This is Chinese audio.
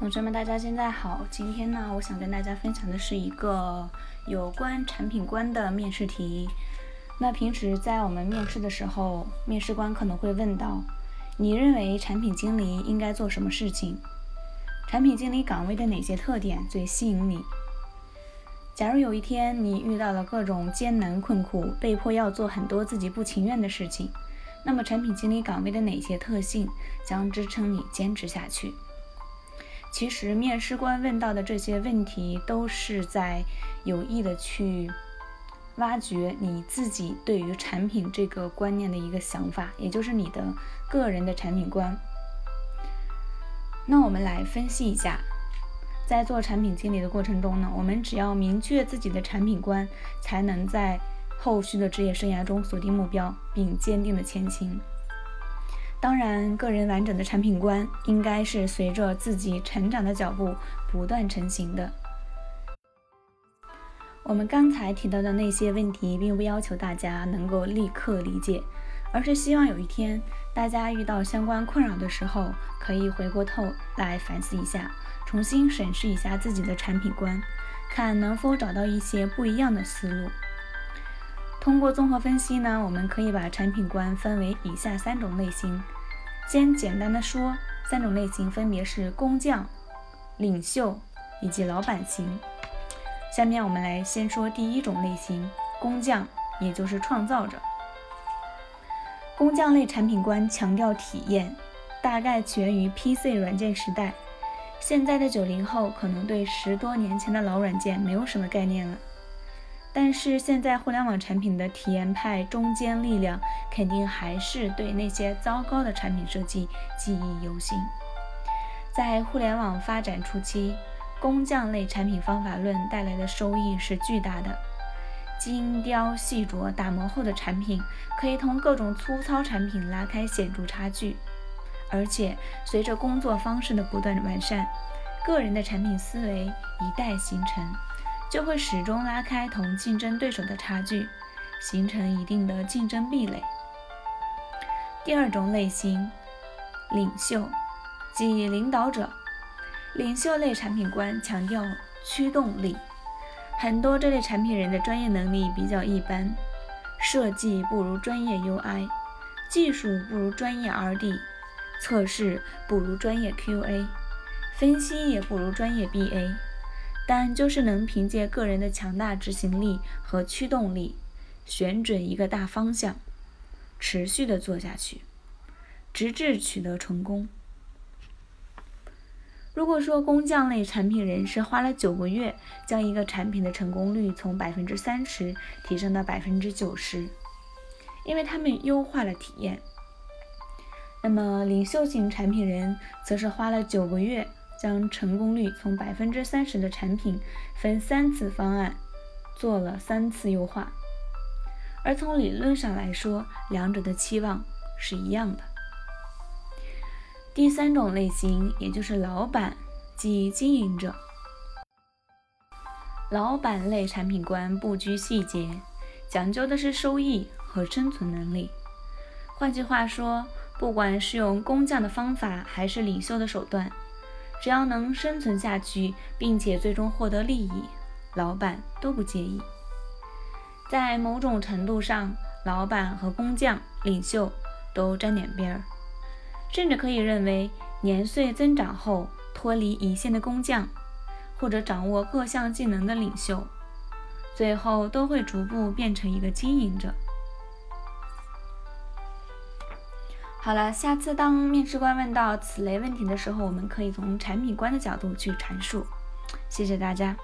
同学们，大家现在好。今天呢，我想跟大家分享的是一个有关产品观的面试题。那平时在我们面试的时候，面试官可能会问到：你认为产品经理应该做什么事情？产品经理岗位的哪些特点最吸引你？假如有一天你遇到了各种艰难困苦，被迫要做很多自己不情愿的事情，那么产品经理岗位的哪些特性将支撑你坚持下去？其实面试官问到的这些问题，都是在有意的去挖掘你自己对于产品这个观念的一个想法，也就是你的个人的产品观。那我们来分析一下，在做产品经理的过程中呢，我们只要明确自己的产品观，才能在后续的职业生涯中锁定目标，并坚定的前行。当然，个人完整的产品观应该是随着自己成长的脚步不断成型的。我们刚才提到的那些问题，并不要求大家能够立刻理解，而是希望有一天大家遇到相关困扰的时候，可以回过头来反思一下，重新审视一下自己的产品观，看能否找到一些不一样的思路。通过综合分析呢，我们可以把产品观分为以下三种类型。先简单的说，三种类型分别是工匠、领袖以及老板型。下面我们来先说第一种类型，工匠，也就是创造者。工匠类产品观强调体验，大概起源于 PC 软件时代。现在的九零后可能对十多年前的老软件没有什么概念了。但是现在互联网产品的体验派中坚力量，肯定还是对那些糟糕的产品设计记忆犹新。在互联网发展初期，工匠类产品方法论带来的收益是巨大的。精雕细琢打磨后的产品，可以同各种粗糙产品拉开显著差距。而且随着工作方式的不断完善，个人的产品思维一旦形成。就会始终拉开同竞争对手的差距，形成一定的竞争壁垒。第二种类型，领袖，即领导者。领袖类产品观强调驱动力，很多这类产品人的专业能力比较一般，设计不如专业 UI，技术不如专业 RD，测试不如专业 QA，分析也不如专业 BA。但就是能凭借个人的强大执行力和驱动力，选准一个大方向，持续的做下去，直至取得成功。如果说工匠类产品人是花了九个月，将一个产品的成功率从百分之三十提升到百分之九十，因为他们优化了体验。那么领袖型产品人则是花了九个月。将成功率从百分之三十的产品分三次方案做了三次优化，而从理论上来说，两者的期望是一样的。第三种类型，也就是老板即经营者，老板类产品观不拘细节，讲究的是收益和生存能力。换句话说，不管是用工匠的方法，还是领袖的手段。只要能生存下去，并且最终获得利益，老板都不介意。在某种程度上，老板和工匠、领袖都沾点边儿，甚至可以认为，年岁增长后脱离一线的工匠，或者掌握各项技能的领袖，最后都会逐步变成一个经营者。好了，下次当面试官问到此类问题的时候，我们可以从产品观的角度去阐述。谢谢大家。